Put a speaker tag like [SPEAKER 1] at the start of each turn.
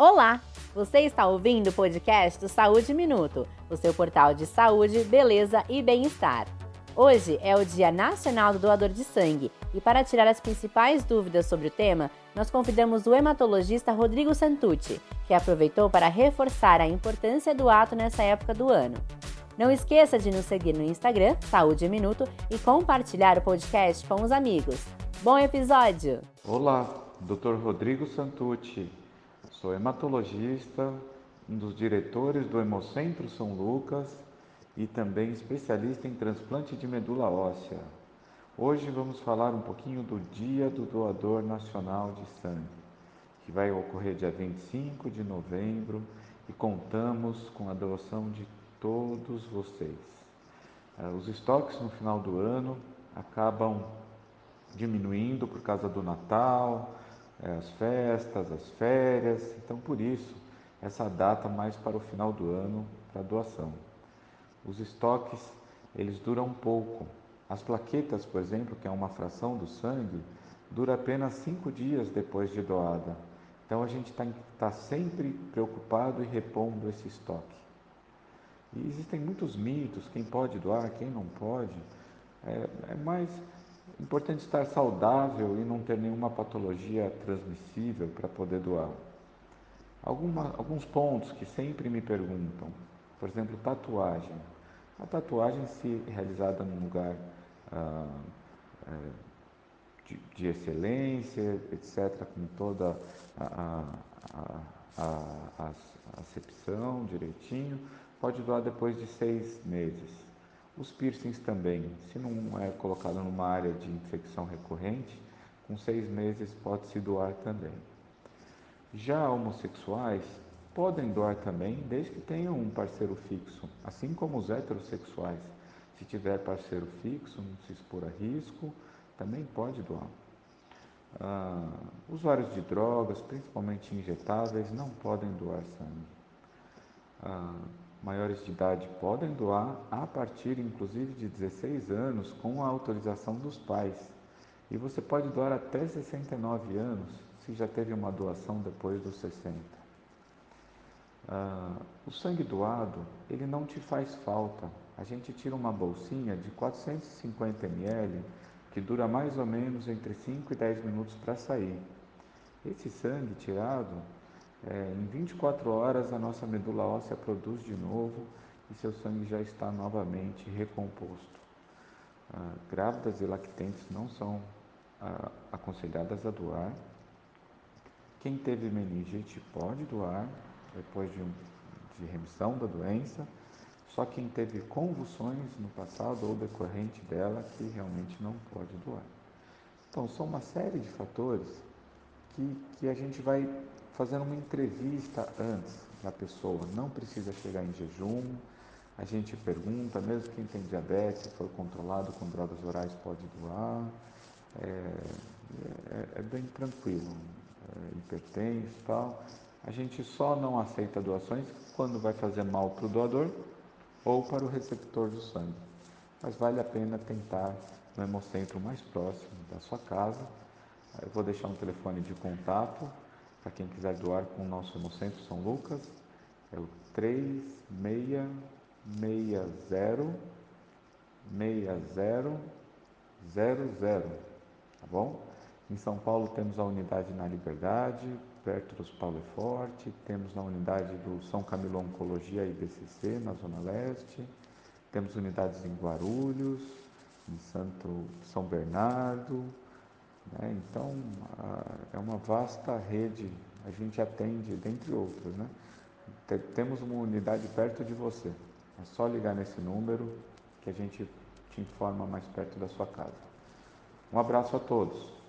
[SPEAKER 1] Olá! Você está ouvindo o podcast do Saúde Minuto, o seu portal de saúde, beleza e bem-estar. Hoje é o Dia Nacional do Doador de Sangue e, para tirar as principais dúvidas sobre o tema, nós convidamos o hematologista Rodrigo Santucci, que aproveitou para reforçar a importância do ato nessa época do ano. Não esqueça de nos seguir no Instagram, Saúde Minuto, e compartilhar o podcast com os amigos. Bom episódio!
[SPEAKER 2] Olá, Dr. Rodrigo Santucci. Sou hematologista, um dos diretores do Hemocentro São Lucas e também especialista em transplante de medula óssea. Hoje vamos falar um pouquinho do Dia do Doador Nacional de Sangue, que vai ocorrer dia 25 de novembro e contamos com a doação de todos vocês. Ah, os estoques no final do ano acabam diminuindo por causa do Natal, as festas, as férias. Então, por isso, essa data mais para o final do ano para doação. Os estoques, eles duram pouco. As plaquetas, por exemplo, que é uma fração do sangue, dura apenas cinco dias depois de doada. Então, a gente que estar sempre preocupado e repondo esse estoque. E existem muitos mitos, quem pode doar, quem não pode. É, é mais Importante estar saudável e não ter nenhuma patologia transmissível para poder doar. Alguma, alguns pontos que sempre me perguntam, por exemplo, tatuagem. A tatuagem, se realizada num lugar ah, é, de, de, excelência, etc., com toda a, a, a, a acepção direitinho, pode doar depois de seis meses. Os piercings também, se não é colocado numa área de infecção recorrente, com seis meses pode-se doar também. Já homossexuais podem doar também, desde que tenham um parceiro fixo, assim como os heterossexuais. Se tiver parceiro fixo, não se expor a risco, também pode doar. Ah, usuários de drogas, principalmente injetáveis, não podem doar sangue. Ah, maiores de idade podem doar a partir inclusive de 16 anos com a autorização dos pais. E você pode doar até 69 anos se já teve uma doação depois dos 60. Ah, o sangue doado, ele não te faz falta. A gente tira uma bolsinha de 450 ml que dura mais ou menos entre 5 e 10 minutos para sair. Esse sangue tirado é, em 24 horas a nossa medula óssea produz de novo e seu sangue já está novamente recomposto. Ah, grávidas e lactentes não são ah, aconselhadas a doar. Quem teve meningite pode doar depois de, de remissão da doença. Só quem teve convulsões no passado ou decorrente dela que realmente não pode doar. Então, são uma série de fatores que, que a gente vai fazendo uma entrevista antes da pessoa. Não precisa chegar em jejum. A gente pergunta, mesmo quem tem diabetes, foi controlado com drogas orais, pode doar. É, é, é bem tranquilo. É, hipertenso e tal. A gente só não aceita doações quando vai fazer mal para o doador ou para o receptor do sangue. Mas vale a pena tentar no hemocentro mais próximo da sua casa. Eu vou deixar um telefone de contato para quem quiser doar com o nosso Hemocentro São Lucas, é o 3660 6000, tá bom? Em São Paulo temos a unidade na Liberdade, perto dos Paulo Forte, temos na unidade do São Camilo Oncologia IBCC, na Zona Leste, temos unidades em Guarulhos, em Santo São Bernardo, né? Então, é uma vasta rede, a gente atende, dentre outras. Né? Temos uma unidade perto de você. É só ligar nesse número que a gente te informa mais perto da sua casa. Um abraço a todos.